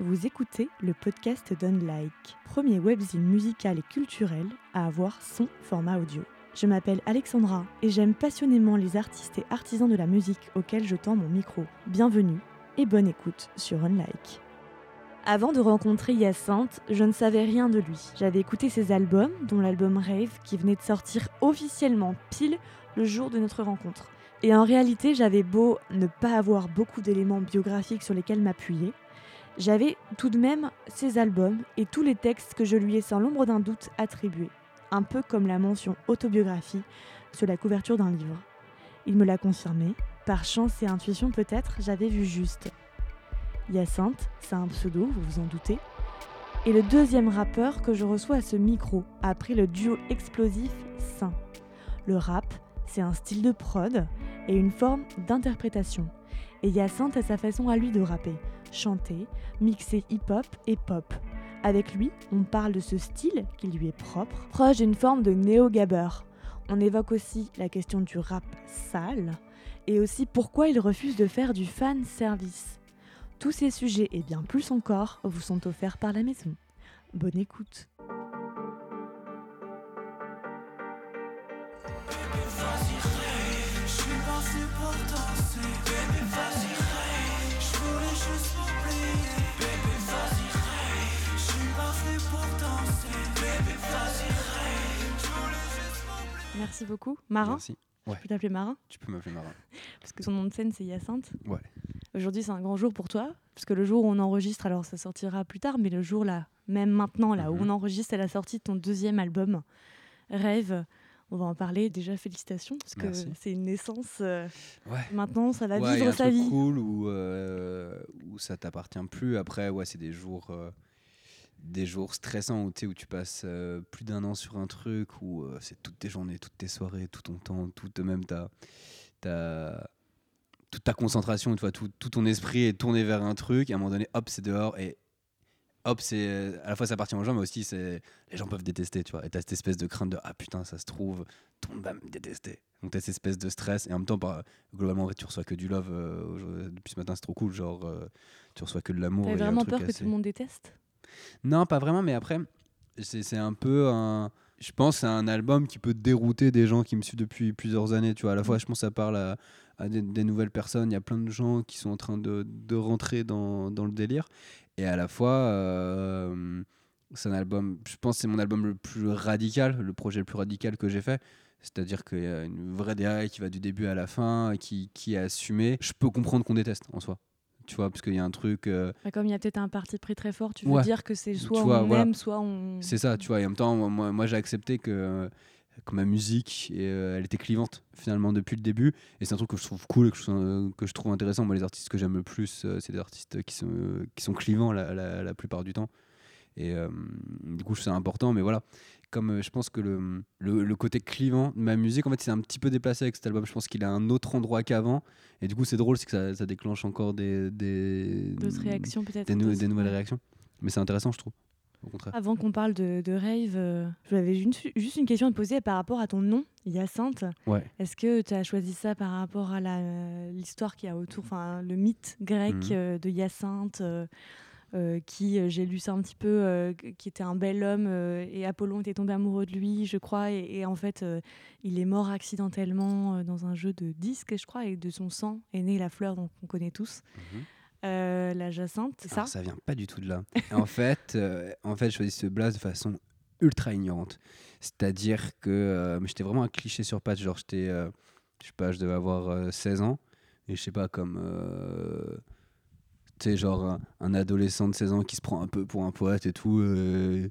Vous écoutez le podcast d'Unlike, premier webzine musical et culturel à avoir son format audio. Je m'appelle Alexandra et j'aime passionnément les artistes et artisans de la musique auxquels je tends mon micro. Bienvenue et bonne écoute sur Unlike. Avant de rencontrer Hyacinthe, je ne savais rien de lui. J'avais écouté ses albums, dont l'album Rave qui venait de sortir officiellement pile le jour de notre rencontre. Et en réalité, j'avais beau ne pas avoir beaucoup d'éléments biographiques sur lesquels m'appuyer, j'avais tout de même ses albums et tous les textes que je lui ai sans l'ombre d'un doute attribués, un peu comme la mention autobiographie sur la couverture d'un livre. Il me l'a confirmé, par chance et intuition peut-être, j'avais vu juste. Hyacinthe, c'est un pseudo, vous vous en doutez, et le deuxième rappeur que je reçois à ce micro, après le duo explosif Saint. Le rap, c'est un style de prod et une forme d'interprétation. Et Hyacinthe a sa façon à lui de rapper, chanter, mixer hip-hop et pop. Avec lui, on parle de ce style qui lui est propre, proche d'une forme de néo-gabber. On évoque aussi la question du rap sale et aussi pourquoi il refuse de faire du fan service. Tous ces sujets et bien plus encore vous sont offerts par la maison. Bonne écoute. Merci beaucoup. Marin Merci. Je Ouais. peux t'appeler Marin Tu peux m'appeler Marin. Parce que son nom de scène, c'est Hyacinthe. Ouais. Aujourd'hui, c'est un grand jour pour toi. Parce que le jour où on enregistre, alors ça sortira plus tard, mais le jour là, même maintenant, là, où Mhm. on enregistre, c'est la sortie de ton deuxième album, Rêve. On va en parler. Déjà, félicitations. Parce que c'est une naissance. euh, Ouais. maintenant, ça va Ouais, y a vivre un sa truc vie. cool où, euh, où ça t'appartient plus. Après, ouais, c'est des jours, euh, des jours stressants où, où tu passes euh, plus d'un an sur un truc, où euh, c'est toutes tes journées, toutes tes soirées, tout ton temps, tout même ta, ta, toute ta concentration, tu vois, tout, tout ton esprit est tourné vers un truc. Et à un moment donné, hop, c'est dehors et hop, c'est à la fois ça appartient aux gens, mais aussi c'est les gens peuvent détester, tu vois. Et t'as cette espèce de crainte de ah putain, ça se trouve, tout le monde va me détester. Donc t'as cette espèce de stress et en même temps, bah, globalement, en fait, tu reçois que du love. euh, depuis ce matin, c'est trop cool. Genre, euh, tu reçois que de l'amour. Un vraiment peur que tout le monde déteste? Non, pas vraiment, mais après, c'est un peu un. Je pense c'est un album qui peut dérouter des gens qui me suivent depuis plusieurs années. Tu vois, à la fois, je pense que ça parle à, à des, des nouvelles personnes. Il y a plein de gens qui sont en train de, de rentrer dans, dans le délire. Et à la fois, euh, c'est un album. Je pense que c'est mon album le plus radical, le projet le plus radical que j'ai fait. C'est-à-dire qu'il y a une vraie DA qui va du début à la fin, qui, qui est assumée. Je peux comprendre qu'on déteste en soi. Tu vois, parce qu'il y a un truc. euh, Bah, Comme il y a peut-être un parti pris très fort, tu veux Ouais. dire que c'est soit on aime, soit on. C'est ça, tu vois. Et en même temps, moi- j'ai accepté que, que ma musique, et, euh, elle était clivante finalement depuis le début. Et c'est un truc que je trouve cool et que je, trouve- que je trouve intéressant. Moi, les artistes que j'aime le plus, euh, c'est des artistes qui sont, qui sont clivants la, la- la plupart du temps. Et euh, du coup, je ça important. Mais voilà, comme euh, je pense que le, le, le côté clivant de ma musique, en fait, c'est un petit peu déplacé avec cet album. Je pense qu'il a un autre endroit qu'avant. Et du coup, c'est drôle, c'est que ça, ça déclenche encore des, des, D'autres réactions peut-être des, nou- d'autres- des nouvelles ouais. réactions. Mais c'est intéressant, je trouve. Au contraire. Avant qu'on parle de, de rave, euh, j'avais une- juste une question à te poser par rapport à ton nom, Hyacinthe. Ouais. Est-ce que tu as choisi ça par rapport à l'histoire qu'il y a autour, enfin le mythe grec euh, de Hyacinthe, euh, euh, qui, euh, j'ai lu ça un petit peu, euh, qui était un bel homme euh, et Apollon était tombé amoureux de lui, je crois, et, et en fait il est mort accidentellement dans un jeu de disques, je crois, et de son sang est née la fleur dont on connaît tous, Mhm. la jacinthe, c'est ça ça vient pas du tout de là. en fait, en fait, je choisis ce blaze de façon ultra ignorante. C'est-à-dire que j'étais vraiment un cliché sur pattes. Genre, j'étais, je sais pas, je devais avoir euh, 16 ans. Et je sais pas, comme. Tu sais, genre un, un adolescent de 16 ans qui se prend un peu pour un poète et tout. euh,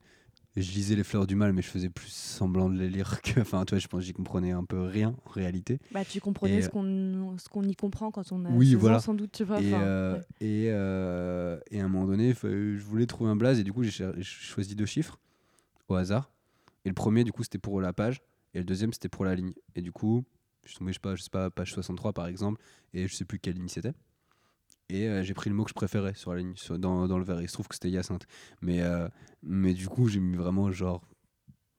je lisais Les Fleurs du Mal, mais je faisais plus semblant de les lire que. Enfin, tu vois, je pense que j'y comprenais un peu rien en réalité. Bah, tu comprenais Et, ce qu'on y comprend quand on a Oui, 16 ans, voilà. sans doute, tu vois. Et, euh, ouais. et, euh, et à un moment donné, je voulais trouver un blaze et du coup, j'ai choisi deux chiffres au hasard. Et le premier, du coup, c'était pour la page et le deuxième, c'était pour la ligne. Et du coup, je suis tombé, je sais pas, je sais pas, page 63 par exemple, et je sais plus quelle ligne c'était. Et euh, j'ai pris le mot que je préférais sur la ligne, sur- dans, dans le verre. Il se trouve que c'était Hyacinthe. Mais, euh, mais du coup, j'ai mis vraiment genre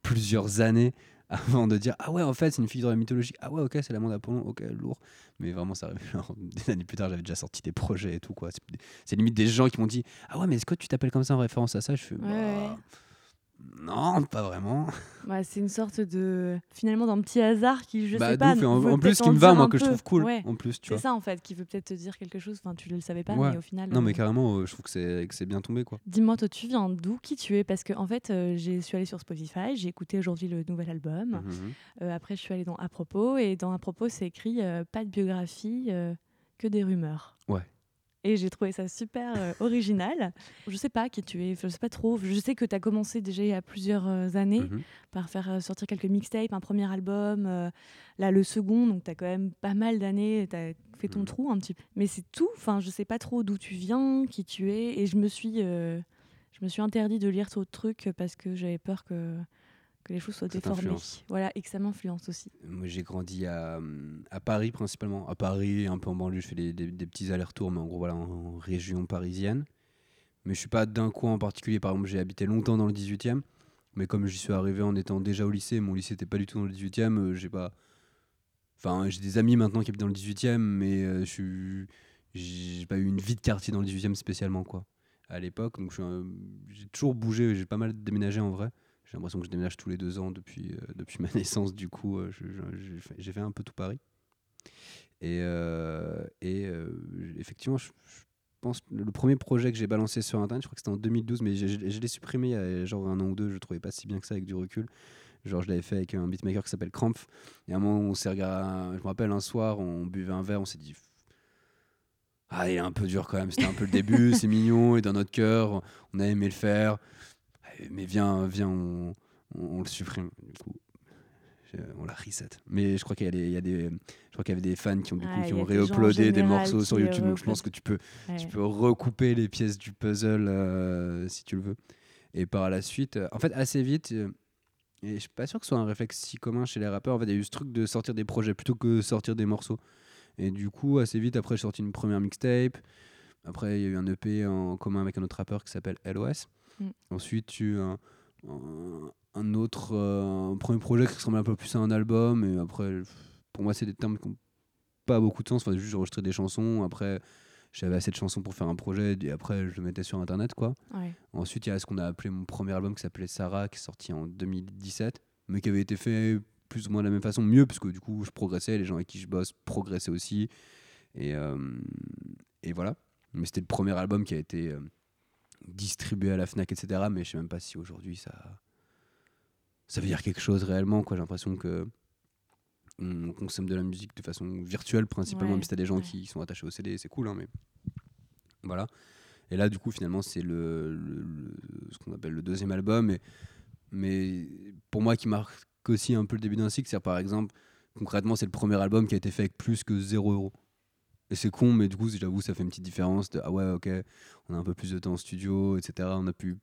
plusieurs années avant de dire ah ouais en fait c'est une figure mythologique ah ouais ok c'est l'amant d'Apollon ok lourd mais vraiment ça arrive genre, des années plus tard j'avais déjà sorti des projets et tout quoi c'est, limite des gens qui m'ont dit ah ouais mais est-ce que tu t'appelles comme ça en référence à ça? Je fais Ouais, bah, ouais. Non pas vraiment Ouais, c'est une sorte de finalement d'un petit hasard qui je bah, sais pas. en, plus qui me va moi que je trouve cool Ouais. en plus tu C'est ça en fait qui veut peut-être te dire quelque chose. Enfin, tu le savais pas, Ouais. mais au final. non mais euh, carrément euh, je trouve que c'est que c'est bien tombé quoi Dis-moi, toi, tu viens d'où Qui tu es? Parce que en fait, euh, je suis allée sur Spotify, j'ai écouté aujourd'hui le nouvel album. Mhm. Euh, après, je suis allée dans À propos, et dans À propos, c'est écrit pas de biographie, que des rumeurs. Ouais. Et j'ai trouvé ça super euh, original. Je sais pas qui tu es, je sais pas trop. Je sais que tu as commencé déjà il y a plusieurs euh, années Mhm. par faire euh, sortir quelques mixtapes, un premier album, euh, là le second, donc tu as quand même pas mal d'années, tu as fait ton Mhm. trou un petit peu. Mais c'est tout, enfin je sais pas trop d'où tu viens, qui tu es, et je me suis, euh, je me suis interdit de lire trop de trucs parce que j'avais peur que, que les choses soient ça déformées. Voilà, et que ça m'influence aussi. Moi, j'ai grandi à, hum, à Paris principalement. À Paris, un peu en banlieue, je fais des, des- des petits allers-retours, mais en gros, voilà, en, en région parisienne. Mais je suis pas d'un coin en particulier. Par exemple, j'ai habité longtemps dans le 18e, mais comme j'y suis arrivé en étant déjà au lycée, mon lycée n'était pas du tout dans le 18e, euh, j'ai pas. Enfin, j'ai des amis maintenant qui habitent dans le 18e, mais euh, je. J'ai pas eu une vie de quartier dans le 18e spécialement, quoi. À l'époque, donc j'ai toujours bougé, j'ai pas mal déménagé en vrai. J'ai l'impression que je déménage tous les deux ans depuis, euh, depuis ma naissance. Du coup, euh, j'ai fait- un peu tout Paris. Et, euh, effectivement, je, je pense le premier projet que j'ai balancé sur Internet, je crois que c'était en 2012, mais je l'ai supprimé il y a genre un an ou deux. Je le trouvais pas si bien que ça avec du recul. Genre, je l'avais fait avec un beatmaker qui s'appelle Krampf. Et à un moment, on s'est regardé. Je me rappelle un soir, on buvait un verre, on s'est dit. Ah, il est un peu dur quand même. C'était un peu le début, c'est mignon. Et dans notre cœur, on a aimé le faire. Mais viens, viens, on, on, on le supprime. Du coup, on la reset. Mais je crois qu'il y a des, il y a des, je crois qu'il y avait des fans qui ont, du coup, Ouais, qui il y a ont des gens en réuploadé des morceaux sur qui, euh, YouTube. Donc je pense que tu peux, Ouais. tu peux recouper les pièces du puzzle euh, si tu le veux. Et par la suite, euh, en fait, assez vite, et je suis pas sûr que ce soit un réflexe si commun chez les rappeurs, en fait, il y a eu ce truc de sortir des projets plutôt que sortir des morceaux. Et du coup, assez vite, après, j'ai sorti une première mixtape. Après, il y a eu un EP en commun avec un autre rappeur qui s'appelle LOS. Mm. Ensuite, eu un, un, autre euh, un premier projet qui ressemblait un peu plus à un album. Et après, pour moi, c'est des termes qui n'ont pas beaucoup de sens. Enfin, juste, j'enregistrais des chansons. Après, j'avais assez de chansons pour faire un projet. Et après, je le mettais sur Internet, quoi. Ouais. Ensuite, il y a ce qu'on a appelé mon premier album qui s'appelait Sarah, qui est sorti en 2017, mais qui avait été fait plus ou moins de la même façon, mieux, parce que du coup, je progressais, les gens avec qui je bosse progressaient aussi. Et, euh, et voilà. Mais c'était le premier album qui a été euh, distribué à la Fnac, etc. Mais je sais même pas si aujourd'hui ça, ça veut dire quelque chose réellement. J'ai l'impression que on consomme de la musique de façon virtuelle principalement, Ouais, même si t'as des gens ouais. qui sont attachés au CD, c'est cool, hein, mais voilà. Et là, du coup, finalement, c'est le, le- le- ce qu'on appelle le deuxième album. Mais, mais pour moi, qui marque aussi un peu le début d'un cycle, c'est par exemple, concrètement, c'est le premier album qui a été fait avec plus que 0 euros. Et c'est con, mais du coup, j'avoue, ça fait une petite différence. De, ah ouais, ok, on a un peu plus de temps en studio, etc. On a pu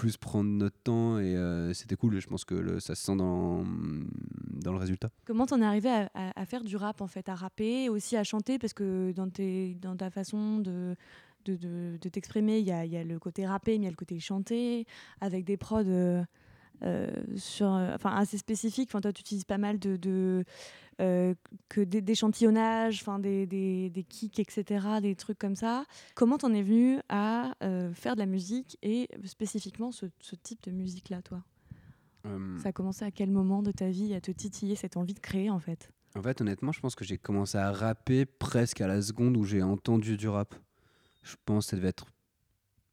plus prendre notre temps et euh, c'était cool. Je pense que ça se sent dans, dans le résultat. Comment t'en es arrivé à, faire du rap en fait, à rapper, et aussi à chanter? Parce que dans, tes, ta façon de, de, t'exprimer, il y a, le côté rappé, mais il y a le côté chanté, avec des prods euh, sur, euh, enfin, assez spécifiques. Enfin, toi, tu utilises pas mal de, de euh, que des- d'échantillonnage, enfin, des, des, des kicks, etc., des trucs comme ça. Comment t'en es venu à euh, faire de la musique et spécifiquement ce, ce type de musique-là, toi? Euh, Ça a commencé à quel moment de ta vie à te titiller cette envie de créer en fait? En fait, honnêtement, je pense que j'ai commencé à rapper presque à la seconde où j'ai entendu du rap. Je pense que ça devait être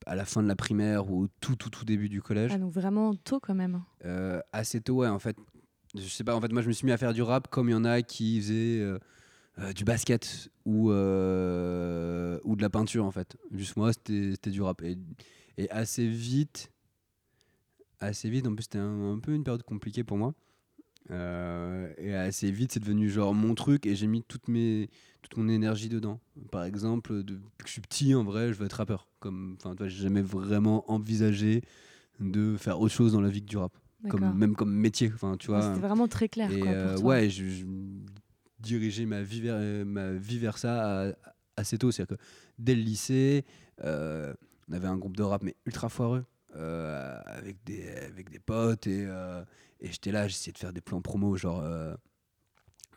à la fin de la primaire ou au tout, tout, tout début du collège. Ah, donc vraiment tôt quand même. Euh, assez tôt, ouais, en fait. Je sais pas, en fait, moi, je me suis mis à faire du rap comme il y en a qui faisaient euh, euh, du basket ou, euh, ou de la peinture, en fait. Juste moi, c'était c'était du rap. Et, et assez vite, assez vite, en plus, c'était un, un peu une période compliquée pour moi. Euh, et assez vite, c'est devenu genre mon truc et j'ai mis toute, mes, toute mon énergie dedans. Par exemple, depuis que je suis petit, en vrai, je veux être rappeur. Comme, enfin, j'ai jamais vraiment envisagé de faire autre chose dans la vie que du rap comme même comme métier enfin tu vois C'était vraiment très clair. et quoi, euh, toi. ouais je, je dirigeais ma vie vers ma vie vers ça à- assez tôt c'est à dire que dès le lycée euh, on avait un groupe de rap mais ultra foireux euh, avec, des, avec des potes et, euh, et j'étais là, j'essayais de faire des plans promo, genre. Euh,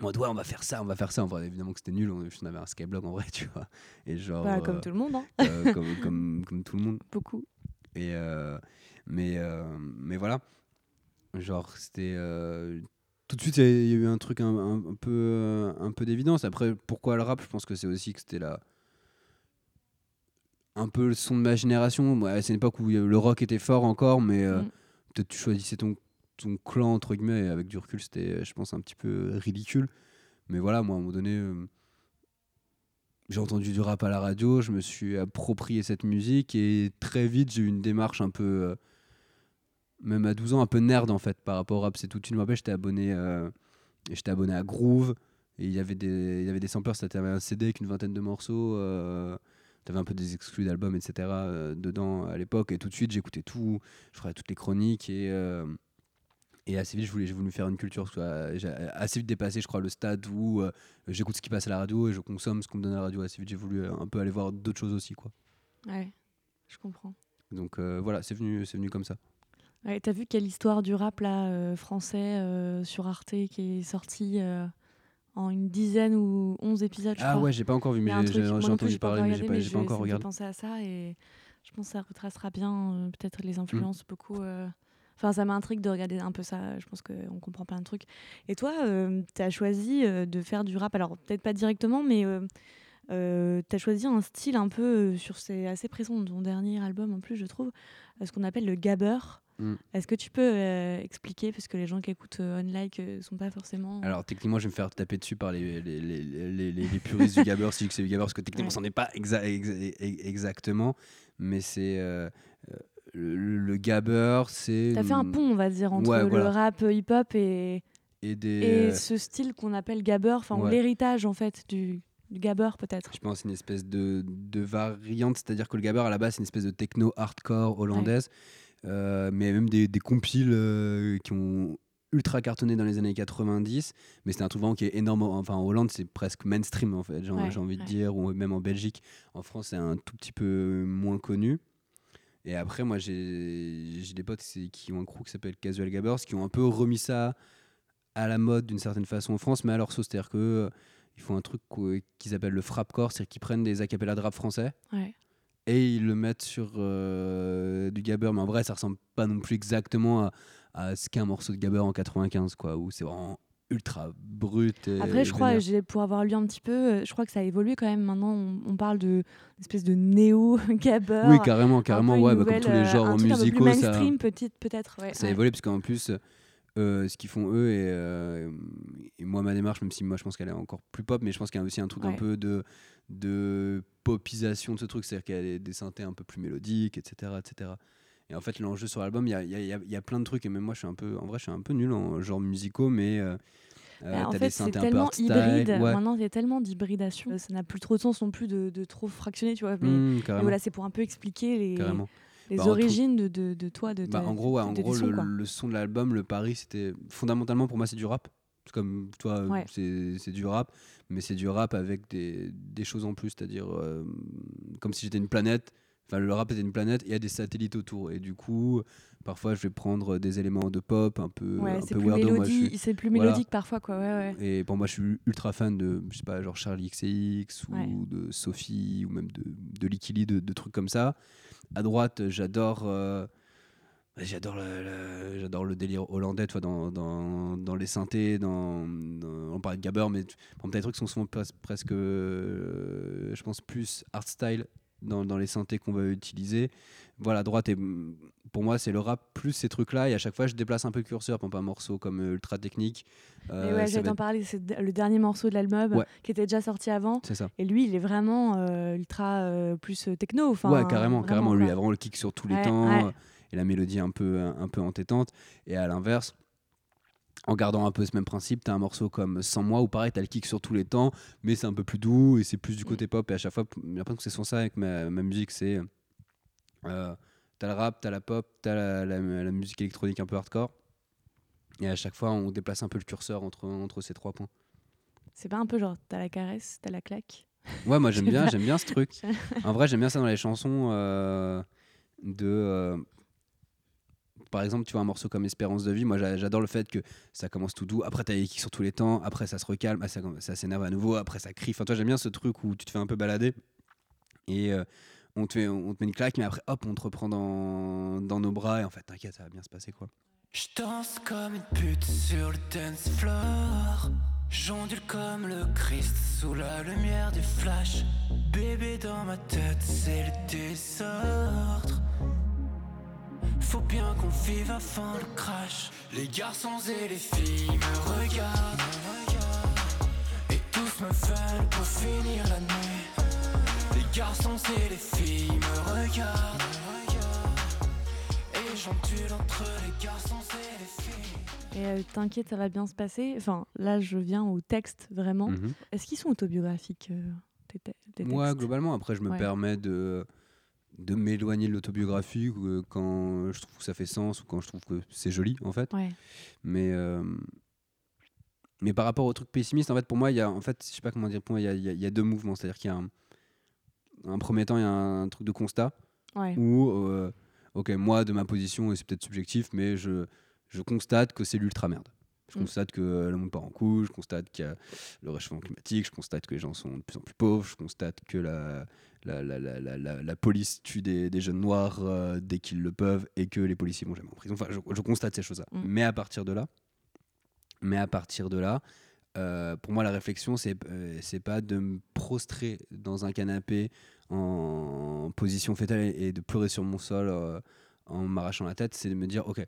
mode, ouais, on va faire ça, on va faire ça. En vrai, évidemment que c'était nul, on, on avait un Skyblog en vrai, tu vois. Et genre. Bah, comme euh, tout le monde, hein. euh, comme, comme, comme tout le monde. beaucoup. Et mais, mais voilà. Genre, c'était. tout de suite, il y a- il y a eu un truc un, un- un peu, un peu d'évidence. Après, pourquoi le rap? Je pense que c'est aussi que c'était la. Un peu le son de ma génération. Ouais, c'est une époque où le rock était fort encore, mais euh, Mm. peut-être tu choisissais ton, ton clan, entre guillemets, et avec du recul, c'était, je pense, un petit peu ridicule. Mais voilà, moi, à un moment donné, euh, j'ai entendu du rap à la radio, je me suis approprié cette musique, et très vite, j'ai eu une démarche un peu, euh, même à 12 ans, un peu nerd, en fait, par rapport au rap. C'est tout, je me rappelle, j'étais abonné, euh, j'étais abonné à Groove, et il y avait des, samplers, c'était un CD avec une vingtaine de morceaux. Euh, T'avais un peu des exclus d'albums, etc. euh, dedans à l'époque. Et tout de suite, j'écoutais tout. Je ferais toutes les chroniques. Et, euh, et assez vite, je voulais, j'ai voulu faire une culture. euh, J'ai assez vite dépassé, je crois, le stade où euh, j'écoute ce qui passe à la radio et je consomme ce qu'on me donne à la radio. Assez vite, j'ai voulu euh, un peu aller voir d'autres choses aussi. Quoi. Ouais, je comprends. Donc euh, voilà, c'est venu, c'est venu comme ça. Ouais, T'as vu quelle histoire du rap là, euh, français euh, sur Arte qui est sortie euh, en une dizaine ou onze épisodes, je Ah crois. ouais, j'ai pas encore vu, mais j'ai j'ai- j'ai plus, entendu j'ai parler, mais j'ai pas, j'ai pas encore regardé. penser à ça et je pense que ça retracera bien euh, peut-être les Mm. influences beaucoup. Euh, Enfin, ça m'intrigue de regarder un peu ça. Je pense qu'on comprend plein de trucs. Et toi, tu as choisi euh, de faire du rap. Alors, peut-être pas directement, mais tu as choisi un style un peu euh, sur. C'est assez présent dans ton dernier album en plus, je trouve. euh, ce qu'on appelle le gabber. Mm. Est-ce que tu peux euh, expliquer Parce que les gens qui écoutent euh, On Like euh, sont pas forcément. Alors techniquement, je vais me faire taper dessus par les, les, les, puristes du gabber si je dis que c'est du gabber, parce que techniquement, Ouais. c'en est pas exa- exa- exactement, mais c'est euh, euh, le, le gabber, c'est T'as fait un pont, on va dire, entre Ouais, le rap euh, hip-hop et, et des, et euh, ce style qu'on appelle gabber, enfin ouais. l'héritage en fait du, du gabber peut-être. je pense une espèce de, de variante, c'est-à-dire que le gabber à la base c'est une espèce de techno hardcore hollandaise, euh, mais même des, des compiles euh, qui ont ultra cartonné dans les années 90, mais c'est un truc vraiment qui est énorme. Enfin, en Hollande, c'est presque mainstream en fait, j'ai Ouais, envie de dire, ou même en Belgique. En France, c'est un tout petit peu moins connu. Et après, moi, j'ai des potes qui ont un crew qui s'appelle Casual Gabbers, qui ont un peu remis ça à la mode d'une certaine façon en France, mais à leur sauce. C'est-à-dire que euh, ils font un truc qu'ils appellent le frapcore, c'est-à-dire qu'ils prennent des acapellas de rap français Ouais. et ils le mettent sur euh, du gabber. Mais en vrai, ça ressemble pas non plus exactement à, à ce qu'est un morceau de gabber en 95, quoi, où c'est vraiment ultra brut. Et Après, je crois, pour avoir lu un petit peu, euh, je crois que ça a évolué quand même. Maintenant, on, on parle de espèce de néo-gabber. Oui, carrément, carrément, ouais, bah, comme tous les euh, genres un truc un peu plus musicaux, ça, peut-être. Ouais, ça a ouais. évolué parce qu'en plus, euh, ce qu'ils font eux et, euh, et moi ma démarche, même si moi je pense qu'elle est encore plus pop, mais je pense qu'il y a aussi un truc un peu de de popisation de ce truc, c'est-à-dire qu'il y a des, des synthés un peu plus mélodiques, etc., etc. Et en fait, l'enjeu sur l'album, il y a, y, y plein de trucs et même moi, je suis un peu, en vrai, je suis un peu nul en genre musicaux, mais euh, euh, Bah, en fait, c'est tellement hybride. ouais. Maintenant, il y a tellement d'hybridation. Euh, Ça n'a plus trop de sens non plus de, de trop fractionner, tu vois. Mais, Mmh, mais carrément, voilà, c'est pour un peu expliquer les, carrément. les Bah, origines de, de, de toi, de Bah, ta- en gros, ouais, de en tes gros sons, le, son de l'album, le pari, c'était fondamentalement pour moi, c'est du rap. C'est Comme toi, Ouais. c'est c'est du rap, mais c'est du rap avec des, des choses en plus, c'est-à-dire euh, comme si j'étais une planète. Enfin, le rap était une planète et il y a des satellites autour. Et du coup, parfois, je vais prendre des éléments de pop un peu, Ouais, un c'est peu plus, weirdo. Suis- c'est plus voilà. mélodique parfois, quoi. Ouais, ouais. Et pour moi, je suis ultra fan de, je sais pas, genre Charlie XCX ou de Sophie ou même de, de Licky Lee, de, de trucs comme ça. À droite, j'adore. euh, J'adore le, le- j'adore le délire hollandais, tu vois, dans, dans, dans les synthés, dans, dans- on parlait de Gabber, mais t'as des trucs qui sont souvent pres- presque, euh, je pense, plus art style dans, dans les synthés qu'on va utiliser. Voilà, droite, et, pour moi, c'est le rap plus ces trucs-là, et à chaque fois, je déplace un peu le curseur, exemple, un morceau comme euh, Ultra Technique. Euh, ouais, j'allais t'en parler, c'est le dernier morceau de l'album Ouais. qui était déjà sorti avant. C'est ça. Et lui, il est vraiment euh, ultra euh, plus techno. Enfin, ouais, carrément, carrément. Lui, il a vraiment le kick sur tous les temps et la mélodie un peu, un peu entêtante. Et à l'inverse, en gardant un peu ce même principe, t'as un morceau comme Sans moi où pareil, t'as le kick sur tous les temps, mais c'est un peu plus doux et c'est plus du Mm. côté pop. Et à chaque fois, j'ai l'impression que c'est sur ça avec ma, ma musique, c'est euh, t'as le rap, t'as la pop, t'as la, la, la musique électronique un peu hardcore. Et à chaque fois, on déplace un peu le curseur entre, entre ces trois points. C'est pas un peu genre, t'as la caresse, t'as la claque? Ouais, moi j'aime bien, j'aime bien ce truc. En vrai, j'aime bien ça dans les chansons euh, de. euh, par exemple, tu vois, un morceau comme Espérance de vie, moi j'a- j'adore le fait que ça commence tout doux, après t'as les kicks sur tous les temps, après ça se recalme, ah, ça, ça s'énerve à nouveau, après ça crie. Enfin, toi, j'aime bien ce truc où tu te fais un peu balader et euh, on, te fait, on te met une claque, mais après, hop, on te reprend dans, dans nos bras et en fait, t'inquiète, ça va bien se passer quoi. Je danse comme une pute sur le dance floor. J'ondule comme le Christ sous la lumière du flash. Bébé dans ma tête, c'est le désordre. Faut bien qu'on vive avant le crash. Les garçons et les filles me regardent. Et tous me veulent pour finir la nuit. Les garçons et les filles me regardent. Et j'ondule entre les garçons et les filles. Et euh, t'inquiète, ça va bien se passer. Enfin, là, je viens au texte vraiment. Mhm. Est-ce qu'ils sont autobiographiques euh, tes, te- tes Moi, globalement, après, je me Ouais. permets de, de m'éloigner de l'autobiographique euh, quand je trouve que ça fait sens ou quand je trouve que c'est joli, en fait. Ouais. Mais, euh, mais par rapport au truc pessimiste, en fait, pour moi, il y a, en fait, je sais pas comment dire, pour moi, il y y y a deux mouvements. C'est-à-dire qu'il y a un, un premier temps, il y a un, truc de constat Ouais. où, euh, ok, moi, de ma position, et c'est peut-être subjectif, mais je, je constate que c'est l'ultra merde. Je Mm. constate que le monde part en couille, je constate qu'il y a le réchauffement climatique, je constate que les gens sont de plus en plus pauvres, je constate que la, la, la, la, la, la- la police tue des, des jeunes noirs euh, dès qu'ils le peuvent et que les policiers vont jamais en prison. Enfin, je, je constate ces choses-là. Mm. Mais à partir de là, mais à partir de là, euh, pour moi, la réflexion, c'est euh, c'est pas de me prostrer dans un canapé en position fétale et, et de pleurer sur mon sol euh, en m'arrachant la tête, c'est de me dire, ok,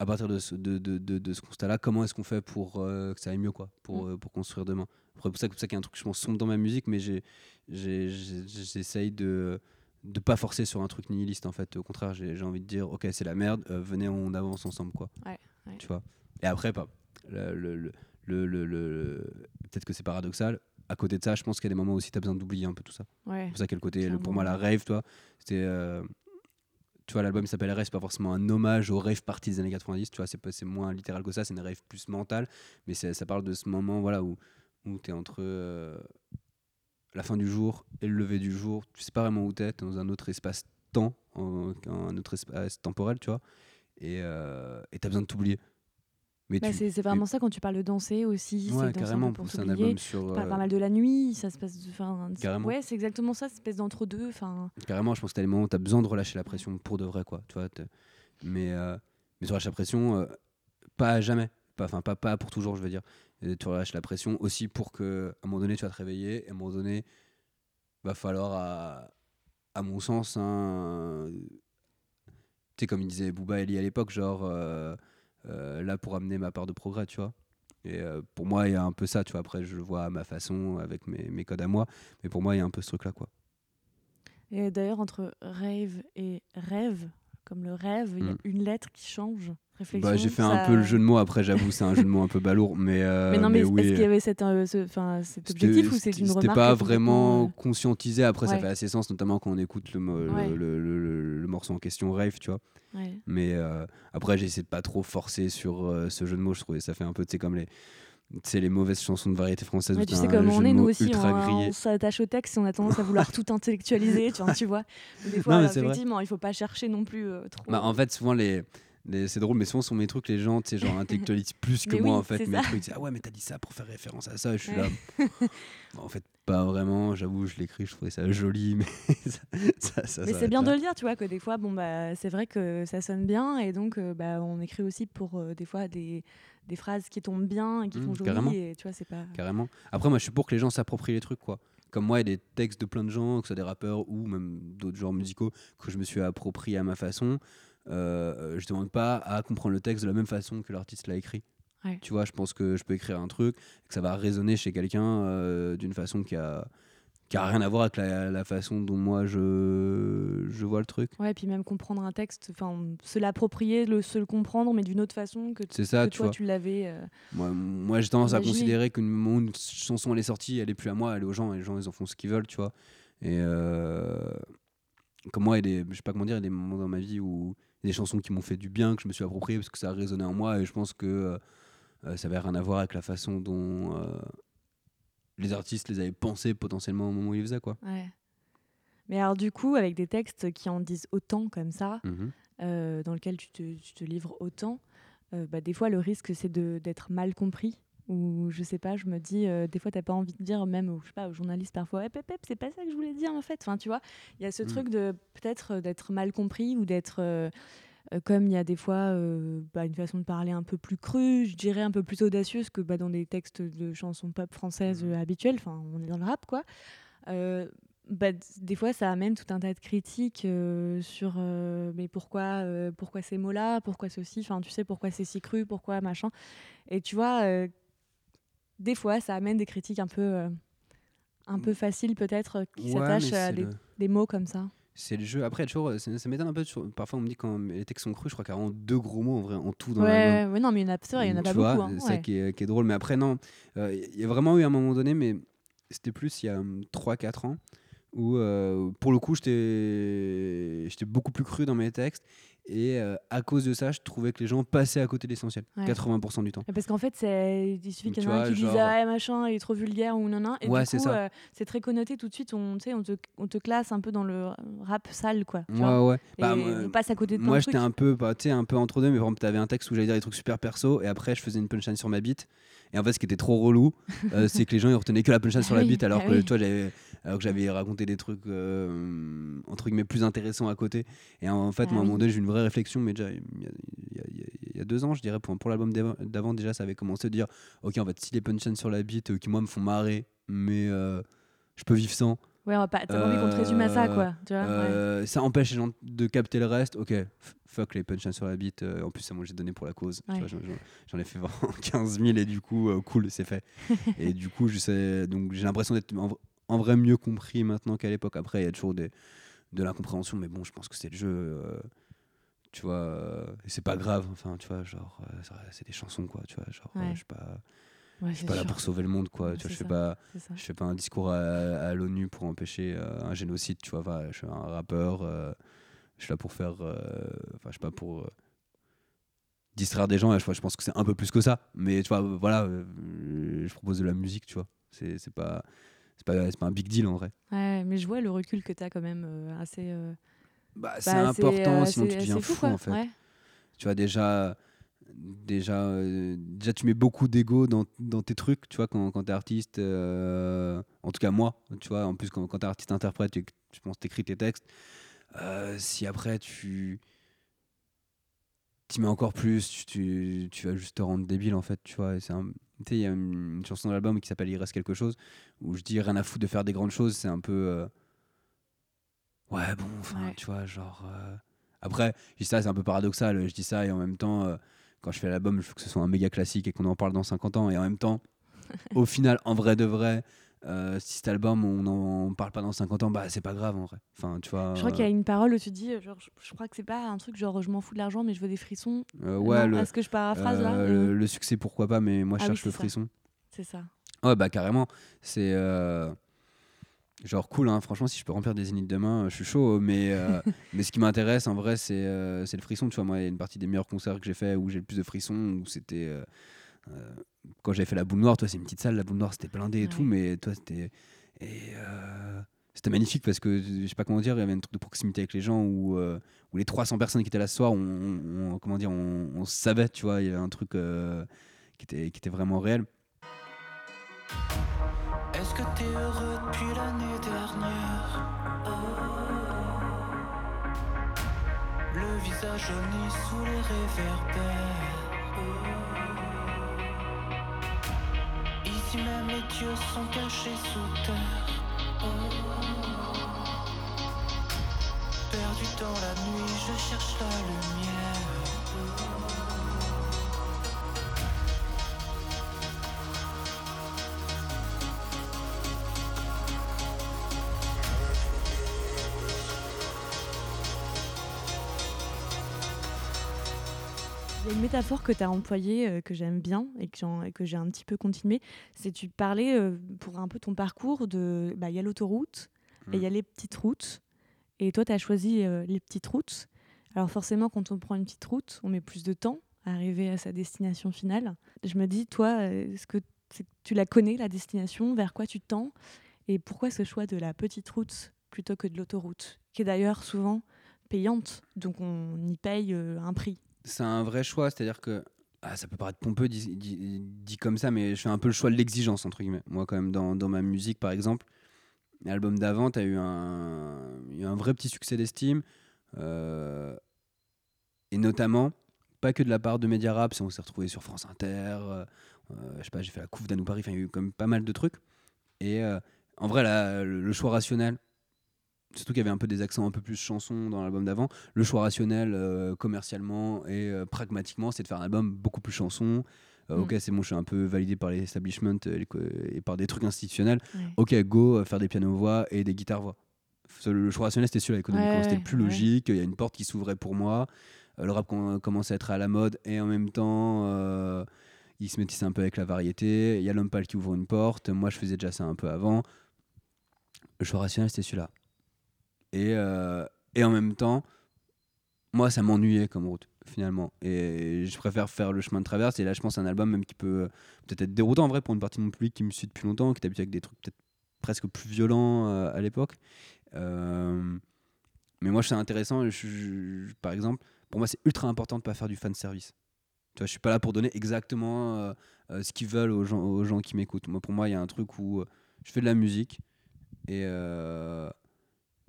à partir de ce, de, de, de, de ce constat-là, comment est-ce qu'on fait pour euh, que ça aille mieux, quoi, pour, Mm. euh, pour construire demain? Après, C'est pour ça, pour ça qu'il y a un truc, je pense, sombre dans ma musique, mais j'essaye de de pas forcer sur un truc nihiliste en fait au contraire j'ai envie de dire ok c'est la merde euh, venez on avance ensemble quoi Ouais, ouais. tu vois? Et après pas le, le, le, peut-être que c'est paradoxal à côté de ça je pense qu'il y a des moments aussi tu as besoin d'oublier un peu tout ça Ouais. c'est pour ça qu'il y a le côté pour moi la rave toi c'était tu vois l'album s'appelle Rave c'est pas forcément un hommage aux rave parties des années 90 tu vois c'est moins littéral que ça c'est une rave plus mentale mais ça parle de ce moment voilà où où tu es entre euh, la fin du jour et le lever du jour tu sais pas vraiment où tu es dans un autre espace temps un autre espace temporel tu vois et euh, tu as besoin de t'oublier Bah, c'est vraiment ça quand tu parles de danser aussi. ouais, carrément pour c'est un album sur parles euh, pas mal de la nuit, ça se passe. c'est- Carrément. Ouais, c'est exactement ça, cette espèce d'entre-deux. Enfin, Carrément, je pense que t'as des moments où t'as besoin de relâcher la pression pour de vrai, quoi. Tu vois, mais, euh, mais tu relâches la pression, euh, pas à jamais. Pas, enfin, pas, pas pour toujours, je veux dire. Et tu relâches la pression aussi pour que, à un moment donné, tu vas te réveiller. Et à un moment donné, va falloir, à, à mon sens, hein, tu sais, comme il disait Booba Eli à l'époque, genre, là pour amener ma part de progrès, tu vois. Et euh, pour moi, il y a un peu ça, tu vois. Après, je le vois à ma façon, avec mes, mes codes à moi. Mais pour moi, il y a un peu ce truc-là, quoi. Et d'ailleurs, entre rave et rêve, comme le rêve, il y a Mm. une lettre qui change. Bah, j'ai fait ça- un peu le jeu de mots. Après, j'avoue, c'est un jeu de mots un peu balourd, mais, euh, Mais non, mais, oui. est-ce qu'il y avait cet, euh, ce- cet objectif ou c'est une remarque C'était pas vraiment euh, conscientisé. Après, ça fait assez sens, notamment quand on écoute le, le- Ouais. le, le- le- le morceau en question, Rave, tu vois. ouais. Mais euh, après, j'ai essayé de pas trop forcer sur ce jeu de mots. Je trouvais ça fait un peu, tu sais, comme les, sais, les mauvaises chansons de variété française. Où tu sais comment on est, nous aussi, on, s'attache au texte et on a tendance à vouloir tout intellectualiser, tu vois. Tu vois. Mais Des fois, Non, mais c'est vrai. effectivement, il faut pas chercher non plus euh, trop. Bah, en fait, souvent, les, les- c'est drôle, mais souvent, sur mes trucs, les gens, tu sais, genre, intellectualisent plus que Mais moi, oui, en fait. c'est Mes ça. trucs, ils disent, ah ouais, mais t'as dit ça pour faire référence à ça. Je suis Ouais. là. Bah, en fait, pas vraiment. J'avoue, je l'écris, je trouvais ça joli, mais ça, ça, ça Mais c'est bien là. de le dire, tu vois, que des fois, bon, bah, c'est vrai que ça sonne bien et donc euh, bah, on écrit aussi pour euh, des fois des, des phrases qui tombent bien et qui Mmh, font joli et tu vois, c'est pas. Carrément. Après, moi, je suis pour que les gens s'approprient les trucs, quoi. Comme moi, il y a des textes de plein de gens, que ce soit des rappeurs ou même d'autres genres musicaux, que je me suis approprié à ma façon. Euh, je demande pas à comprendre le texte de la même façon que l'artiste l'a écrit. Ouais. Tu vois, je pense que je peux écrire un truc, que ça va résonner chez quelqu'un euh, d'une façon qui a, qui a rien à voir avec la, la façon dont moi je, je vois le truc. Ouais, et puis même comprendre un texte, enfin, se l'approprier, le, se le comprendre, mais d'une autre façon que, ça, que tu toi vois. tu l'avais. euh, Moi, moi j'ai tendance à considérer qu'une moment où une chanson elle est sortie, elle est plus à moi, elle est aux gens, et les gens ils en font ce qu'ils veulent, tu vois. Et euh, comme moi, il y a des, je sais pas comment dire, il y a des moments dans ma vie où il y a des chansons qui m'ont fait du bien, que je me suis approprié parce que ça a résonné en moi, et je pense que euh, ça avait rien à voir avec la façon dont les artistes les avaient pensés potentiellement au moment où ils faisaient, quoi. ouais. Mais alors, du coup, avec des textes qui en disent autant comme ça, Mhm. euh, dans lequel tu te, tu te livres autant, euh, bah, des fois le risque c'est d'être mal compris. Ou je sais pas, je me dis, euh, des fois t'as pas envie de dire, même je sais pas, aux journalistes parfois, Hep, hep, hep, c'est pas ça que je voulais dire en fait. Enfin, tu vois, il y a ce Mm. truc de peut-être d'être mal compris ou d'être. Euh, comme il y a des fois euh, bah, une façon de parler un peu plus crue, je dirais un peu plus audacieuse que bah, dans des textes de chansons pop françaises euh, habituelles, enfin on est dans le rap quoi. Euh, bah, des fois ça amène tout un tas de critiques sur mais pourquoi, pourquoi ces mots-là, pourquoi ceci, enfin tu sais pourquoi c'est si cru, pourquoi machin. Et tu vois, des fois ça amène des critiques un peu, un peu faciles peut-être, qui s'attachent à c'est des, le- des mots comme ça. C'est le jeu. Après, toujours, ça, ça m'étonne un peu. Parfois, on me dit quand les textes sont crus, je crois qu'il y a vraiment deux gros mots en, vrai, en tout dans Ouais, l'album. ouais, non mais il y en a, c'est vrai, il y en a Donc, pas vois, beaucoup. hein, C'est ça qui est, qui est drôle. Mais après, non. euh, Il y a vraiment eu un moment donné, mais c'était plus il y a 3-4 ans, où euh, pour le coup, j'étais beaucoup plus cru dans mes textes. Et euh, à cause de ça, je trouvais que les gens passaient à côté de l'essentiel, Ouais. 80% du temps. Parce qu'en fait, il suffit qu'il y en ait un qui dise genre- ah machin, il est trop vulgaire ou non non. Et Ouais, du c'est coup, euh, c'est très connoté tout de suite. On, on te, on te classe un peu dans le rap sale quoi. Ouais, vois. ouais. Et Bah, on passe à côté de Moi, j'étais un peu, bah, un peu entre deux, mais par exemple, t'avais un texte où j'allais dire des trucs super perso, et après, je faisais une punchline sur ma bite. Et en fait, ce qui était trop relou, euh, c'est que les gens ils retenaient que la punchline sur la bite, alors ah que oui. toi, j'avais, alors que j'avais raconté des trucs euh, entre guillemets plus intéressants à côté. Et en fait, Ah moi, à un moment donné, j'ai eu une vraie réflexion, mais déjà, il y a, y y deux ans, je dirais, pour, pour l'album d'avant- déjà, ça avait commencé à dire, ok, en fait, si les punchlines sur la bite, euh, qui moi me font marrer, mais euh, je peux vivre sans. Ouais, on va pas. T'as envie qu'on te résume à ça Euh, quoi. Tu vois. ouais. Euh, Ça empêche les gens de capter le reste. Ok, fuck les punchlines sur la bite. euh, en plus, c'est moi j'ai donné pour la cause. Ouais. J'en ai fait vraiment 15 000 et du coup, euh, cool, c'est fait. et du coup, je sais, donc j'ai l'impression d'être en, vrai mieux compris maintenant qu'à l'époque. Après, il y a toujours des, de l'incompréhension, mais bon, je pense que c'est le jeu. euh, tu vois, euh, c'est pas grave. Enfin, tu vois, genre, euh, c'est des chansons, quoi. Tu vois, genre, Ouais. je suis pas, Ouais, je suis pas là pour sauver le monde, quoi. Ouais, tu vois, je fais pas. Je fais pas un discours à, à l'ONU pour empêcher euh, un génocide, tu vois. Enfin, je suis un rappeur. euh, je suis là pour faire. euh, Enfin, je sais pas, pour distraire des gens. et Je, je pense que c'est un peu plus que ça. Mais tu vois, voilà, je propose de la musique, tu vois. C'est pas. C'est pas, c'est pas un big deal en vrai. Ouais, mais je vois le recul que t'as quand même euh, assez. euh, Bah, c'est bah, important, euh, sinon tu c'est- deviens c'est fou, en fait. Ouais. Tu vois, déjà. Déjà, euh, déjà, tu mets beaucoup d'ego dans, dans tes trucs, tu vois, quand, quand t'es artiste. en tout cas, moi, tu vois, en plus, quand, quand t'es artiste-interprète, et que je pense que t'écris tes textes, si après tu t'y mets encore plus, tu, tu, tu vas juste te rendre débile, en fait, tu vois. et c'est un- Tu sais, il y a une, une chanson de l'album qui s'appelle Il reste quelque chose, où je dis rien à foutre de faire des grandes choses, c'est un peu. euh, Ouais, bon, enfin, Ouais. tu vois, genre. euh, Après, je dis ça, c'est un peu paradoxal. Je dis ça et en même temps, euh, quand je fais l'album, je veux que ce soit un méga classique et qu'on en parle dans 50 ans. Et en même temps, au final, en vrai de vrai, euh, si cet album, on n'en parle pas dans 50 ans, bah c'est pas grave en vrai. Enfin, tu vois. Je crois qu'il y a une parole où tu dis, euh, genre, je, je crois que c'est pas un truc genre je m'en fous de l'argent, mais je veux des frissons. euh, ouais, Non, le, Est-ce que je paraphrase là euh, Euh, le, le succès, pourquoi pas, mais moi je Ah oui, cherche le ça. frisson. C'est ça. Ouais, bah carrément. C'est. euh, Genre cool, hein. franchement, si je peux remplir des zéniths demain, euh, je suis chaud. Mais, euh, mais ce qui m'intéresse en vrai, c'est euh, c'est le frisson. Tu vois, moi, il y a une partie des meilleurs concerts que j'ai fait où j'ai le plus de frissons, où c'était. euh, euh, quand j'avais fait la boule noire, toi, c'est une petite salle, la boule noire, c'était blindé et tout, Ouais. mais toi, c'était. Et. euh, c'était magnifique parce que je sais pas comment dire, il y avait un truc de proximité avec les gens où, euh, où les 300 personnes qui étaient là ce soir, on, on- comment dire, on, on savait, tu vois, il y avait un truc euh, qui, était, qui était vraiment réel. Est-ce que t'es heureux depuis l'année dernière? Le visage jauni sous les réverbères Ici même les dieux sont cachés sous terre. Perdu dans la nuit, je cherche la lumière Il y a une métaphore que tu as employée, euh, que j'aime bien et que, j'ai un petit peu continué. C'est tu parlais euh, pour un peu ton parcours de. bah, Il y a l'autoroute et il y a les petites routes. Et toi, tu as choisi euh, les petites routes. Alors, forcément, quand on prend une petite route, on met plus de temps à arriver à sa destination finale. Je me dis, toi, est-ce que tu la connais, la destination? Vers quoi tu tends? Et pourquoi ce choix de la petite route plutôt que de l'autoroute Qui est d'ailleurs souvent payante, donc on y paye un prix. C'est un vrai choix, c'est-à-dire que ah, ça peut paraître pompeux dit, comme ça, mais je fais un peu le choix de l'exigence, entre guillemets. Moi, quand même, dans, dans ma musique, par exemple, l'album d'avant, tu eu un, un vrai petit succès d'estime. euh, et notamment, pas que de la part de Media Rap, on s'est retrouvé sur France Inter, euh, euh, je sais pas, j'ai fait la couve d'Anou Paris, il y a eu quand même pas mal de trucs. Et en vrai, le, le choix rationnel, surtout qu'il y avait un peu des accents un peu plus chansons dans l'album d'avant, le choix rationnel euh, commercialement et euh, pragmatiquement, c'est de faire un album beaucoup plus chanson. Euh, Mm. Ok, c'est bon, je suis un peu validé par les co- et par des trucs institutionnels. Ouais. Ok, go, faire des pianos-voix et des guitares-voix. Le le choix rationnel, c'était celui-là, économiquement. Ouais, c'était le plus ouais. logique. Il y a une porte qui s'ouvrait pour moi. Le rap com- commençait à être à la mode et en même temps, il se métissait un peu avec la variété. Il y a l'homme pâle qui ouvre une porte. Moi, je faisais déjà ça un peu avant. Le choix rationnel, c'était celui-là. Et, euh, et en même temps, moi, ça m'ennuyait comme route, finalement. Et je préfère faire le chemin de traverse. Et là, je pense à un album même qui peut euh, peut-être être déroutant en vrai pour une partie de mon public qui me suit depuis longtemps, qui est habitué avec des trucs peut-être presque plus violents euh, à l'époque. Mais moi, je intéressant. je- par exemple, pour moi, c'est ultra important de pas faire du fan service. Tu vois, suis pas là pour donner exactement ce qu'ils veulent aux gens, aux gens qui m'écoutent. Moi, pour moi, il y a un truc où je fais de la musique et,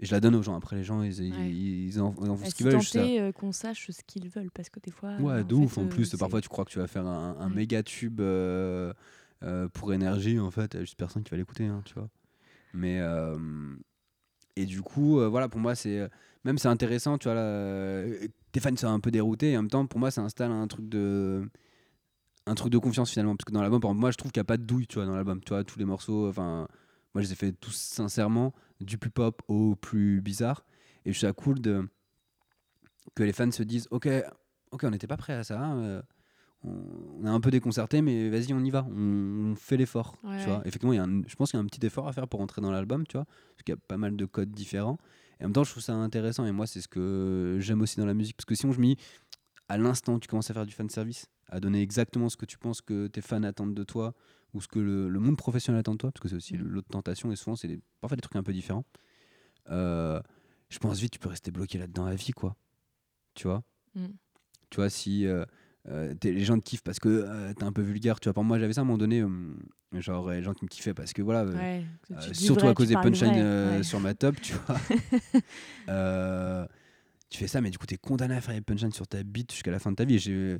et je la donne aux gens. Après, les gens, ils, ils- Ouais. ils en, ils en font ce qu'ils veulent. tant je sais ça. est, euh, qu'on sache ce qu'ils veulent, parce que des fois. Ouais, de ouf. En euh, plus, c'est- parfois, tu crois que tu vas faire un, un Ouais. méga tube euh, euh, pour énergie. En fait, il y a juste personne qui va l'écouter, hein, tu vois. Mais. euh, et du coup, voilà, pour moi, c'est. Même c'est intéressant, tu vois, là, tes fans sont un peu déroutés, et en même temps, pour moi, ça installe un truc de. Un truc de confiance finalement. Parce que dans l'album, moi, je trouve qu'il n'y a pas de douille, tu vois, dans l'album. Tu vois, tous les morceaux, enfin. Moi, je les ai fait tous sincèrement, du plus pop au plus bizarre. Et je trouve ça cool de. Que les fans se disent, ok, ok, on n'était pas prêt à ça. hein, euh, on, est un peu déconcerté, mais vas-y, on y va. On, on fait l'effort. Ouais, tu vois. ouais. Effectivement, y a un- je pense qu'il y a un petit effort à faire pour entrer dans l'album, tu vois. Parce qu'il y a pas mal de codes différents. Et en même temps, je trouve ça intéressant. Et moi, c'est ce que j'aime aussi dans la musique. Parce que sinon, je me dis, à l'instant où tu commences à faire du fan service, à donner exactement ce que tu penses que tes fans attendent de toi, ou ce que le, le monde professionnel attend de toi, parce que c'est aussi Mm. l'autre tentation, et souvent, c'est des- parfois des trucs un peu différents. Euh, je pense vite, tu peux rester bloqué là-dedans à vie, quoi. Tu vois? Mm. Tu vois, si euh, euh, les gens te kiffent parce que t'es un peu vulgaire, tu vois, pour moi, j'avais ça à un moment donné, genre, les gens qui me kiffaient parce que voilà. Ouais, que surtout vrai, à cause des punchlines ouais. sur ma top, tu vois. Tu fais ça, mais du coup, t'es condamné à faire les punchlines sur ta bite jusqu'à la fin de ta vie. J'ai-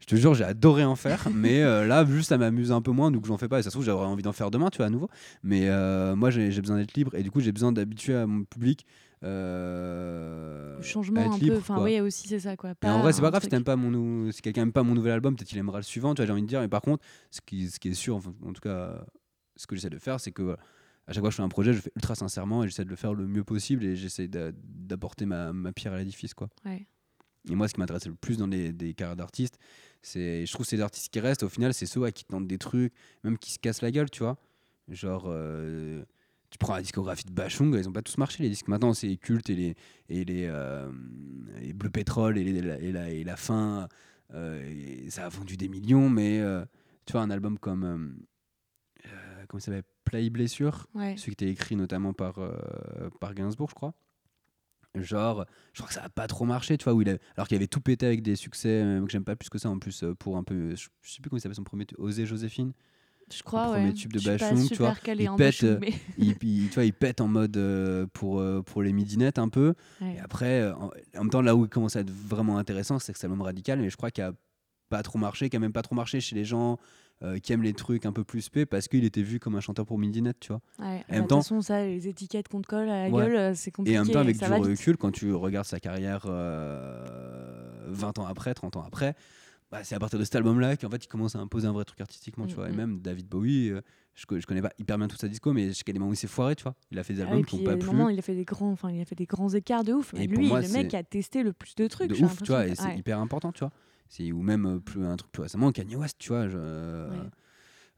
Je te jure, j'ai adoré en faire, mais euh, là, juste ça m'amuse un peu moins, donc j'en fais pas. Et ça se trouve, j'aurais envie d'en faire demain, tu vois, à nouveau. Mais euh, moi, j'ai besoin d'être libre, et du coup, j'ai besoin d'habituer à mon public. euh, Le changement à être un libre, peu. Enfin, oui, aussi, c'est ça, quoi. Et en vrai, c'est pas grave si pas mon nou- si quelqu'un aime pas mon nouvel album, peut-être qu'il aimera le suivant, tu vois, j'ai envie de dire. Mais par contre, ce qui, ce qui est sûr, enfin, en tout cas, ce que j'essaie de faire, c'est que voilà, à chaque fois que je fais un projet, je le fais ultra sincèrement et j'essaie de le faire le mieux possible et j'essaie d'a- d'apporter ma, ma pierre à l'édifice, quoi. Ouais. Et moi, ce qui m'intéresse le plus dans les, des carrières d'artistes, c'est, je trouve, ces artistes qui restent, au final, c'est ceux ouais, qui tentent des trucs, même qui se cassent la gueule, tu vois. Genre, euh, tu prends la discographie de Bachung, ils ont pas tous marché, les disques. Maintenant, c'est Culte et les, et les, euh, et Bleu Pétrole et, les- la, et, la, et la fin, euh, et ça a vendu des millions, mais euh, tu vois, un album comme. comment ça s'appelle? Play Blessure, Ouais. celui qui était écrit notamment par, par Gainsbourg, je crois. Genre, je crois que ça a pas trop marché, tu vois, où il a- alors qu'il avait tout pété avec des succès euh, que j'aime pas plus que ça en plus, euh, pour un peu, je, sais plus comment il s'appelle son premier, tube, Oser Joséphine. Je crois, premier ouais. tube de Bachung, tu vois, il en pète, Bachung, euh, mais- il, il- tu vois, il pète en mode euh, pour, pour les midinettes un peu. Ouais. Et après, en, en même temps, là où il commence à être vraiment intéressant, c'est que c'est l'homme radical, mais je crois qu'il a pas trop marché, qui a même pas trop marché chez les gens euh, qui aiment les trucs un peu plus spé parce qu'il était vu comme un chanteur pour midinette, tu vois. Ouais. en Bah, même temps- façon, ça, les étiquettes qu'on te colle à la Ouais. gueule, euh, c'est compliqué. Et en même temps, avec du recul, quand tu regardes sa carrière euh, 20 ans après, 30 ans après, bah, c'est à partir de cet album-là qu'en fait, il commence à imposer un vrai truc artistiquement, tu Mm, vois. Et mm. même David Bowie, euh, je, je connais pas hyper bien toute sa disco, mais je sais qu'il y a des moments où il s'est foiré, tu vois. Il a fait des Ah albums oui, qui n'ont pas des plu. moments, il a fait des grands, enfin, il a fait des grands écarts de ouf. Et lui, moi, le mec a testé le plus de trucs. de ouf, tu vois, et l'impression. c'est Ouais. hyper important, tu vois. C'est ou même euh, plus un truc plus récemment, Kanye West, tu vois. je- Ouais.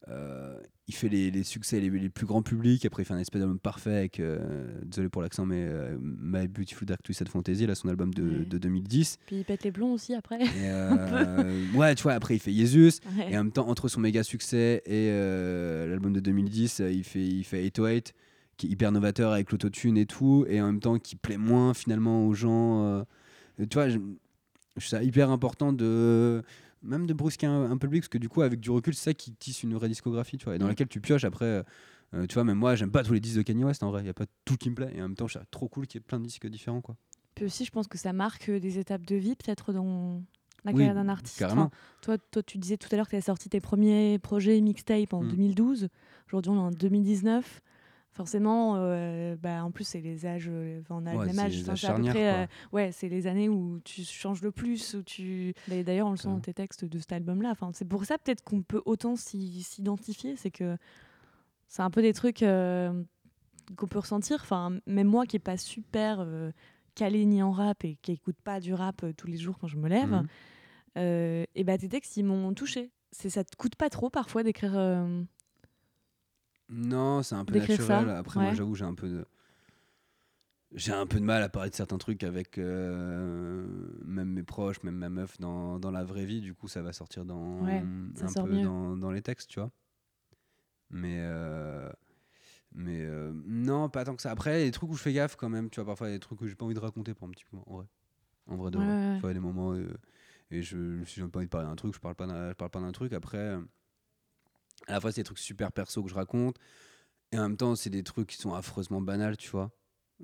euh, il fait les, les succès les, les plus grands publics. Après, il fait un espèce d'album parfait avec, euh, désolé pour l'accent, mais euh, My Beautiful Dark Twisted Fantasy, là, son album de, Ouais. de 2010. Puis il pète les plombs aussi après. Euh, ouais, tu vois, après, il fait Jesus. Ouais. Et en même temps, entre son méga succès et euh, l'album de 2010, euh, il fait, il fait 808, qui est hyper novateur avec l'autotune et tout, et en même temps qui plaît moins finalement aux gens. euh. Tu vois, je, trouve ça hyper important de même de brusquer un, un public, parce que du coup, avec du recul, c'est ça qui tisse une vraie discographie, tu vois, et dans Mm. laquelle tu pioches après. euh, tu vois, même moi, j'aime pas tous les disques de Kanye West en vrai, il y a pas tout qui me plaît, et en même temps, je trouve ça trop cool qu'il y ait plein de disques différents, quoi. Puis aussi, je pense que ça marque euh, des étapes de vie, peut-être dans la Oui, carrière d'un artiste. carrément. Enfin, toi, toi, tu disais tout à l'heure que tu as sorti tes premiers projets mixtape en Mm. 2012. Aujourd'hui, on est en 2019. Forcément, euh, bah, en plus, c'est les âges, euh, enfin, on a Ouais, le même âge. les enfin, âges c'est à peu charnières, près, quoi. euh, ouais, c'est les années où tu changes le plus. Où tu... D'ailleurs, on le sent Ouais. dans tes textes de cet album-là. Enfin, c'est pour ça peut-être qu'on peut autant s'y- s'identifier. C'est que c'est un peu des trucs euh, qu'on peut ressentir. Enfin, même moi qui n'ai pas super euh, calé ni en rap et qui écoute pas du rap euh, tous les jours quand je me lève, euh, et bah tes textes ils m'ont touché. C'est ça te coûte pas trop parfois d'écrire. Non, c'est un peu naturel. ça, Après, moi, j'avoue, j'ai un peu de. J'ai un peu de mal à parler de certains trucs avec euh, même mes proches, même ma meuf dans, dans la vraie vie. Du coup, ça va sortir dans, Ouais, un sort peu dans, dans les textes, tu vois. Mais, euh, mais euh, non, pas tant que ça. Après, il y a des trucs où je fais gaffe quand même. Tu vois, parfois, il y a des trucs que j'ai pas envie de raconter pour un petit peu. En vrai. En vrai, de Ouais, vrai. Tu vois, il y a des moments. et je, si j'ai pas envie de parler d'un truc, je parle pas d'un, je parle pas d'un truc. Après, à la fois, c'est des trucs super perso que je raconte. Et en même temps, c'est des trucs qui sont affreusement banals, tu vois.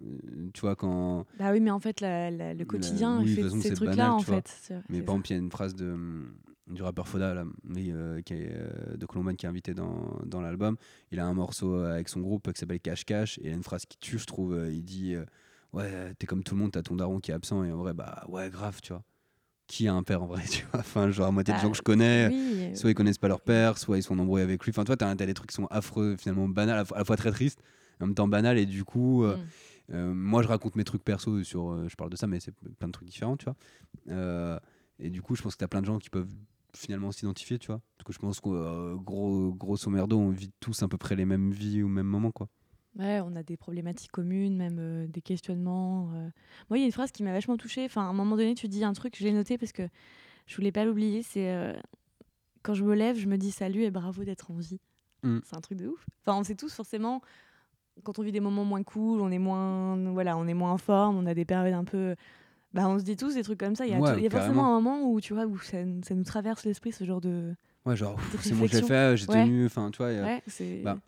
Euh, tu vois, quand. Bah oui, mais en fait, la- la- le quotidien, oui, de fait façon, ces trucs-là, banal, en fait. Mais par ça. exemple, il y a une phrase de, hum, du rappeur Foda, là, euh, qui est, euh, de Colombane, qui est invité dans, dans l'album. Il a un morceau euh, avec son groupe qui s'appelle Cache Cache. Et il y a une phrase qui tue, je trouve. euh, il dit euh, Ouais, t'es comme tout le monde, t'as ton daron qui est absent. Et en vrai, bah ouais, grave, tu vois. Qui a un père en vrai, tu vois Enfin, genre, à moitié Bah, des gens que je connais. Oui, euh, Soit ils connaissent pas leur père, soit ils sont embrouille avec lui. Enfin, toi, t'as, t'as des trucs qui sont affreux, finalement banals, à la fois- très tristes, en même temps banal. Et du coup, euh, Mm. euh, moi, je raconte mes trucs perso sur. euh, je parle de ça, mais c'est plein de trucs différents, tu vois. Euh, et du coup, je pense que t'as plein de gens qui peuvent finalement s'identifier, tu vois. Parce que je pense que gros, grosso merdo, on vit tous à peu près les mêmes vies au même moment, quoi. Ouais, on a des problématiques communes, même euh, des questionnements. euh. Moi, il y a une phrase qui m'a vachement touchée. Enfin, à un moment donné, tu dis un truc, je l'ai noté parce que je voulais pas l'oublier. C'est euh, quand je me lève, je me dis salut et bravo d'être en vie. Mm. C'est un truc de ouf. Enfin, on sait tous forcément quand on vit des moments moins cool, on est moins, voilà, on est moins en forme, on a des périodes un peu. Bah, on se dit tous des trucs comme ça. Il y a, Ouais, il y a forcément carrément. un moment où tu vois où ça, ça nous traverse l'esprit ce genre de. Ouais, genre, c'est bon, réflexions. fait, j'ai Ouais. tenu. Enfin, tu vois. y a- Ouais, c'est. bah,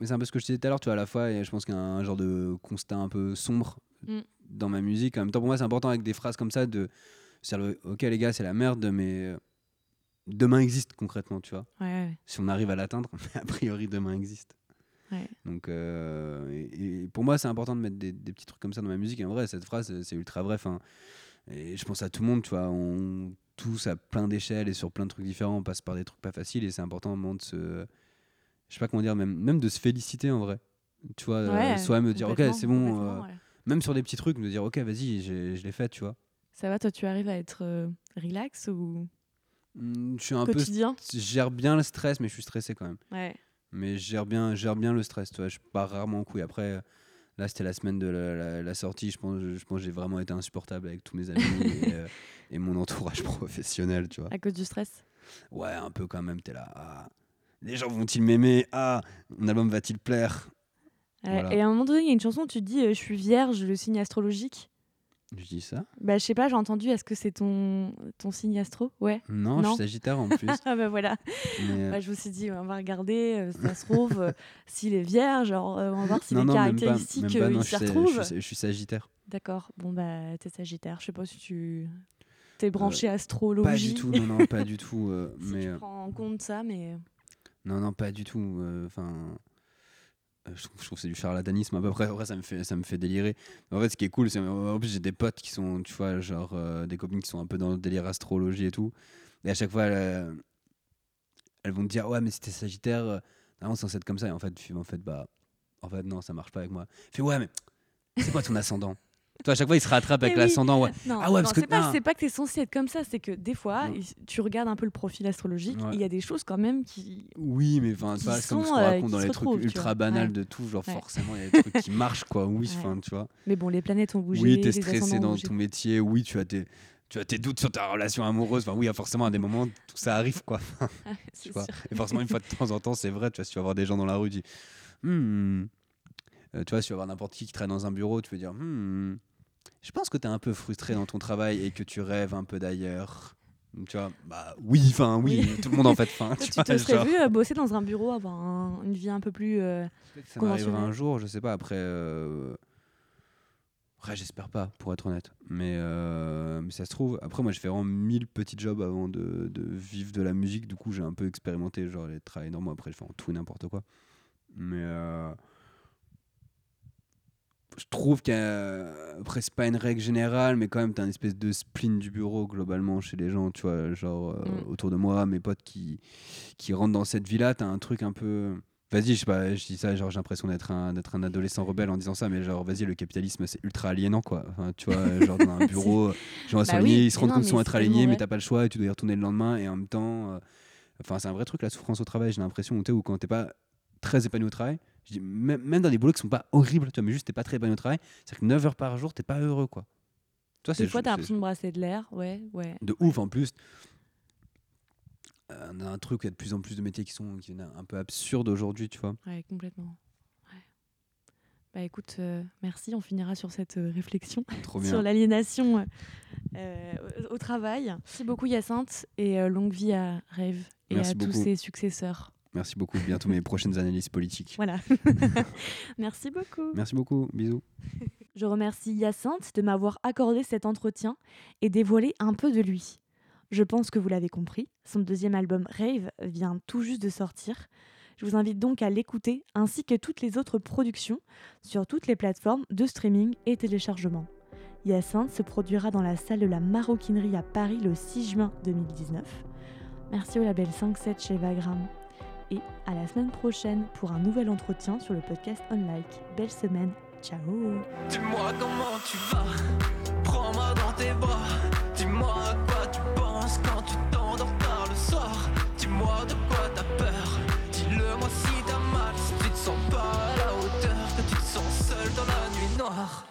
Mais c'est un peu ce que je disais tout à l'heure, tu vois, à la fois, et je pense qu'il y a un genre de constat un peu sombre Mm. dans ma musique. En même temps, pour moi, c'est important avec des phrases comme ça de. c'est-à-dire, Ok, les gars, c'est la merde, mais demain existe concrètement, tu vois. Ouais, ouais. Si on arrive à l'atteindre, a priori, demain existe. Ouais. Donc, euh, et, et pour moi, c'est important de mettre des, des petits trucs comme ça dans ma musique. Et en vrai, cette phrase, c'est ultra vrai. Enfin, et je pense à tout le monde, tu vois. On tous à plein d'échelles et sur plein de trucs différents, on passe par des trucs pas faciles. Et c'est important au moment de se. Je sais pas comment dire, même, même de se féliciter en vrai. Tu vois, euh, Ouais, soit me dire, ok, c'est bon. euh, ouais. même sur des petits trucs, me dire, ok, vas-y, je l'ai fait, tu vois. Ça va, toi, tu arrives à être euh, relax ou Hmm, Je suis un peu. quotidien Je gère bien le stress, mais je suis stressé quand même. Ouais. Mais je gère bien, je gère bien le stress. Tu vois, je pars rarement en couille. Après, là, c'était la semaine de la, la- la sortie. Je pense, je pense que j'ai vraiment été insupportable avec tous mes amis et, euh, et mon entourage professionnel. Tu vois. À cause du stress? Ouais, un peu quand même. T'es là. ah, les gens vont-ils m'aimer? Ah, mon album va-t-il plaire? Voilà. Et à un moment donné, il y a une chanson, tu te dis euh, Je suis vierge, le signe astrologique. Je dis ça? Bah, je sais pas, j'ai entendu, est-ce que c'est ton, ton signe astro? Ouais. non, je suis Sagittaire en plus. Ah bah voilà. mais, euh, Bah, je me suis dit, on va regarder, euh, si ça se trouve, euh, s'il est vierge, alors, on va voir si non, les non, même pas, caractéristiques même pas, non, ils je, s'y retrouvent. je suis- je suis Sagittaire. D'accord, bon bah t'es sagittaire, je sais pas si tu t'es branché astrologie. Pas du tout, non, non, pas du tout. si mais tu prends en compte ça, mais Non, non, pas du tout. euh, Enfin, euh, je trouve, que c'est du charlatanisme. À peu près, après, ça me fait, ça me fait délirer. En fait, ce qui est cool, c'est plus j'ai des potes qui sont, tu vois, genre euh, des copines qui sont un peu dans le délire astrologie et tout. Et à chaque fois, elles, vont te dire, ouais, mais c'était Sagittaire, euh, normalement, c'est comme ça. Et en fait, en fait, bah, en fait, non, ça marche pas avec moi. Fais, ouais, mais c'est quoi ton ascendant? Toi, à chaque fois, il se rattrape avec oui. l'ascendant. Ouais. non, Ah ouais, parce que- c'est pas, non. c'est pas que t'es censé être comme ça, c'est que des fois, il- tu regardes un peu le profil astrologique, Ouais. il y a des choses quand même qui. Oui, mais enfin, tu c'est comme ce qu'on euh, raconte dans les trucs tu ultra banals Ouais. de tout. Genre, forcément, il y a des trucs qui marchent, quoi. Oui, enfin, tu vois. Mais bon, les planètes ont bougé. Oui, t'es les stressé dans ton métier. Oui, tu as tes, tu as tes doutes sur ta relation amoureuse. Enfin, oui, forcément, à des moments, tout ça arrive, quoi. C'est Tu vois. Et forcément, une fois de temps en temps, c'est vrai. Tu vois, si tu vas voir des gens dans la rue, tu dis, Hmm, Euh, tu vois, si tu vas voir n'importe qui qui travaille dans un bureau, tu veux dire, Hmm, je pense que tu es un peu frustré dans ton travail et que tu rêves un peu d'ailleurs. Tu vois, bah oui, enfin oui, Oui. tout le monde en fait faim. Tu tu vois, te serais genre. vu euh, bosser dans un bureau, avoir un- une vie un peu plus. euh, ça m'arrivera un jour, je sais pas. Après, euh... j'espère pas, pour être honnête. Mais, euh, mais ça se trouve. Après, moi, j'ai fait vraiment mille petits jobs avant de, de vivre de la musique. Du coup, j'ai un peu expérimenté, genre les travails normaux. Après, je fais en tout et n'importe quoi. Mais je trouve qu'après, c'est pas une règle générale, mais quand même, t'as une espèce de spleen du bureau globalement chez les gens, tu vois, genre euh, Mm. autour de moi, mes potes qui, qui rentrent dans cette vie-là, t'as un truc un peu. Vas-y, je sais pas, je dis ça, genre j'ai l'impression d'être un, d'être un adolescent rebelle en disant ça, mais genre vas-y, le capitalisme c'est ultra aliénant quoi. Enfin, tu vois, genre dans un bureau, gens Bah oui, ils se rendent compte qu'ils sont être alignés, mais t'as pas le choix et tu dois y retourner le lendemain et en même temps. euh, Enfin, c'est un vrai truc la souffrance au travail, j'ai l'impression, où, tu sais, où quand t'es pas très épanoui au travail, je dis, même, même dans des boulots qui sont pas horribles, tu vois, mais juste t'es pas très épanoui au travail, c'est que 9 heures par jour, t'es pas heureux quoi. Toi, Des c'est fois, t'as l'impression de brasser de l'air. Ouais, ouais. de ouf en plus. Euh, On a un truc, il y a de plus en plus de métiers qui sont qui un peu absurdes aujourd'hui, tu vois. Ouais, complètement. Ouais. Bah écoute, euh, merci. On finira sur cette euh, réflexion Trop sur bien. l'aliénation euh, au travail. Merci beaucoup, Hyacinthe, et longue vie à Rêve et Merci à tous ses successeurs. Merci beaucoup. Bientôt mes prochaines analyses politiques. Voilà. merci beaucoup. Merci beaucoup. Bisous. Je remercie Hyacinthe de m'avoir accordé cet entretien et dévoilé un peu de lui. Je pense que vous l'avez compris, son deuxième album Rave vient tout juste de sortir. Je vous invite donc à l'écouter ainsi que toutes les autres productions sur toutes les plateformes de streaming et téléchargement. Hyacinthe se produira dans la salle de la Maroquinerie à Paris le 6 juin 2019. Merci au label 5-7 chez Vagram et à la semaine prochaine pour un nouvel entretien sur le podcast Unlike. Belle semaine, ciao. Dis-moi comment tu vas, prends-moi dans tes bras, dis-moi à quoi tu penses quand tu t'endors tard le soir, dis-moi de quoi t'as peur, dis-le moi si t'as mal, si tu te sens pas à la hauteur, que tu te sens seul dans la nuit noire.